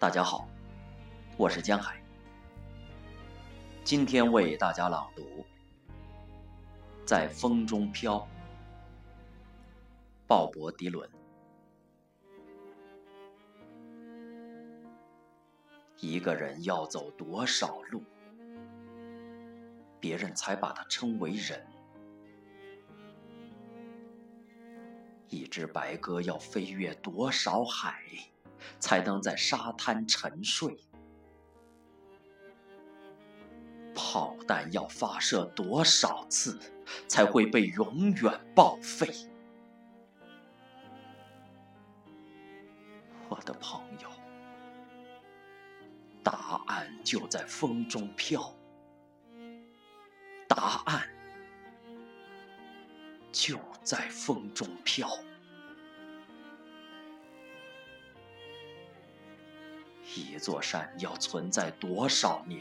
大家好，我是江海。今天为大家朗读《在风中飘》，鲍勃·迪伦。一个人要走多少路，别人才把他称为人？一只白鸽要飞越多少海？才能在沙滩沉睡。炮弹要发射多少次，才会被永远报废？我的朋友，答案就在风中飘。答案就在风中飘。一座山要存在多少年，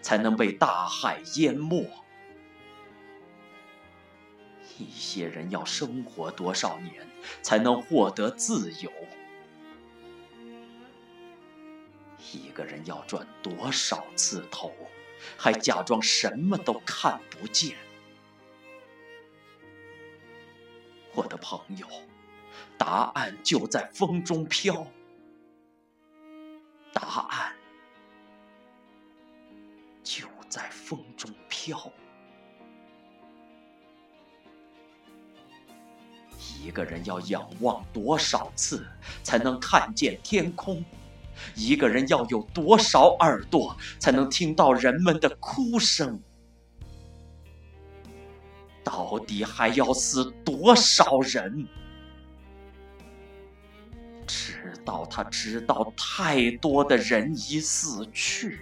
才能被大海淹没？一些人要生活多少年，才能获得自由？一个人要转多少次头，还假装什么都看不见？我的朋友，答案就在风中飘。答案就在风中飘。一个人要仰望多少次才能看见天空？一个人要有多少耳朵才能听到人们的哭声？到底还要死多少人？直到他知道太多的人已死去，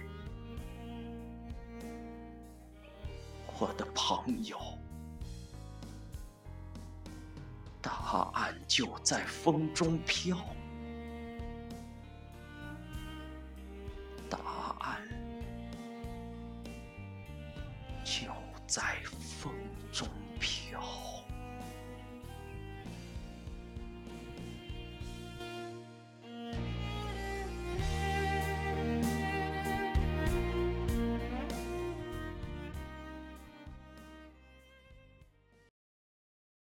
我的朋友，答案就在风中飘，答案就在风中飘。